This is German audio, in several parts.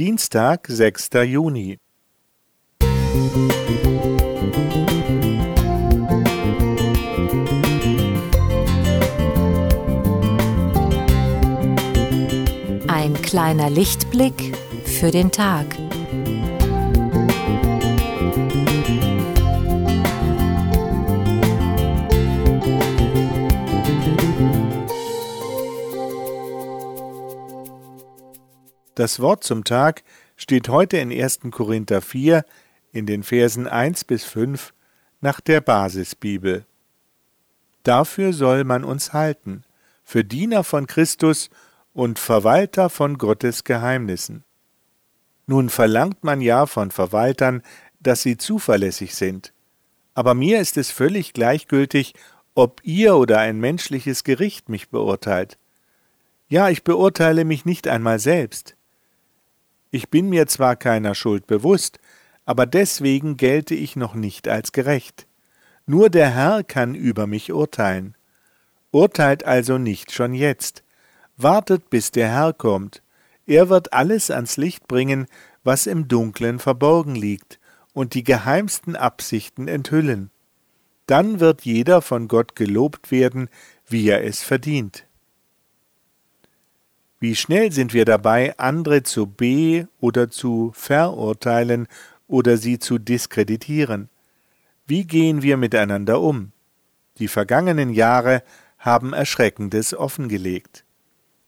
Dienstag, 6. Juni. Ein kleiner Lichtblick für den Tag. Das Wort zum Tag steht heute in 1. Korinther 4 in den Versen 1 bis 5 nach der Basisbibel. Dafür soll man uns halten, für Diener von Christus und Verwalter von Gottes Geheimnissen. Nun verlangt man ja von Verwaltern, dass sie zuverlässig sind. Aber mir ist es völlig gleichgültig, ob ihr oder ein menschliches Gericht mich beurteilt. Ja, ich beurteile mich nicht einmal selbst. Ich bin mir zwar keiner Schuld bewusst, aber deswegen gelte ich noch nicht als gerecht. Nur der Herr kann über mich urteilen. Urteilt also nicht schon jetzt. Wartet, bis der Herr kommt. Er wird alles ans Licht bringen, was im Dunklen verborgen liegt, und die geheimsten Absichten enthüllen. Dann wird jeder von Gott gelobt werden, wie er es verdient. Wie schnell sind wir dabei, andere zu be- oder zu verurteilen oder sie zu diskreditieren? Wie gehen wir miteinander um? Die vergangenen Jahre haben Erschreckendes offengelegt.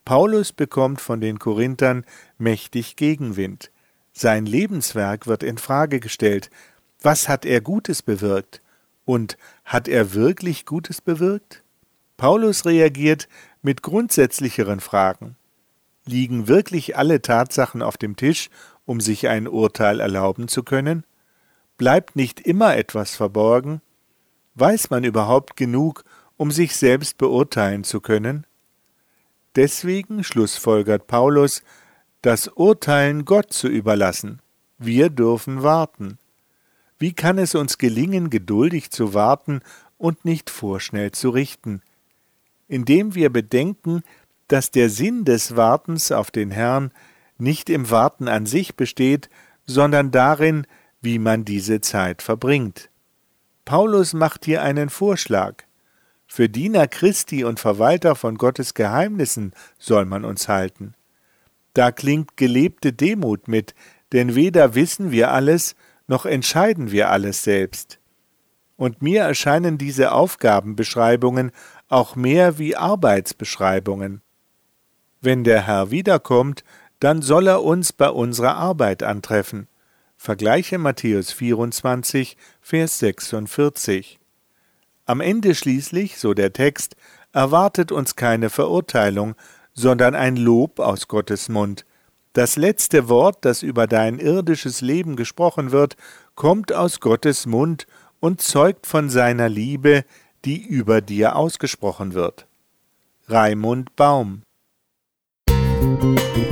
Paulus bekommt von den Korinthern mächtig Gegenwind. Sein Lebenswerk wird in Frage gestellt. Was hat er Gutes bewirkt? Und hat er wirklich Gutes bewirkt? Paulus reagiert mit grundsätzlicheren Fragen. Liegen wirklich alle Tatsachen auf dem Tisch, um sich ein Urteil erlauben zu können? Bleibt nicht immer etwas verborgen? Weiß man überhaupt genug, um sich selbst beurteilen zu können? Deswegen schlussfolgert Paulus, das Urteilen Gott zu überlassen. Wir dürfen warten. Wie kann es uns gelingen, geduldig zu warten und nicht vorschnell zu richten? Indem wir bedenken, dass der Sinn des Wartens auf den Herrn nicht im Warten an sich besteht, sondern darin, wie man diese Zeit verbringt. Paulus macht hier einen Vorschlag. Für Diener Christi und Verwalter von Gottes Geheimnissen soll man uns halten. Da klingt gelebte Demut mit, denn weder wissen wir alles, noch entscheiden wir alles selbst. Und mir erscheinen diese Aufgabenbeschreibungen auch mehr wie Arbeitsbeschreibungen. Wenn der Herr wiederkommt, dann soll er uns bei unserer Arbeit antreffen. Vergleiche Matthäus 24, Vers 46. Am Ende schließlich, so der Text, erwartet uns keine Verurteilung, sondern ein Lob aus Gottes Mund. Das letzte Wort, das über dein irdisches Leben gesprochen wird, kommt aus Gottes Mund und zeugt von seiner Liebe, die über dir ausgesprochen wird. Raimund Baum Thank you.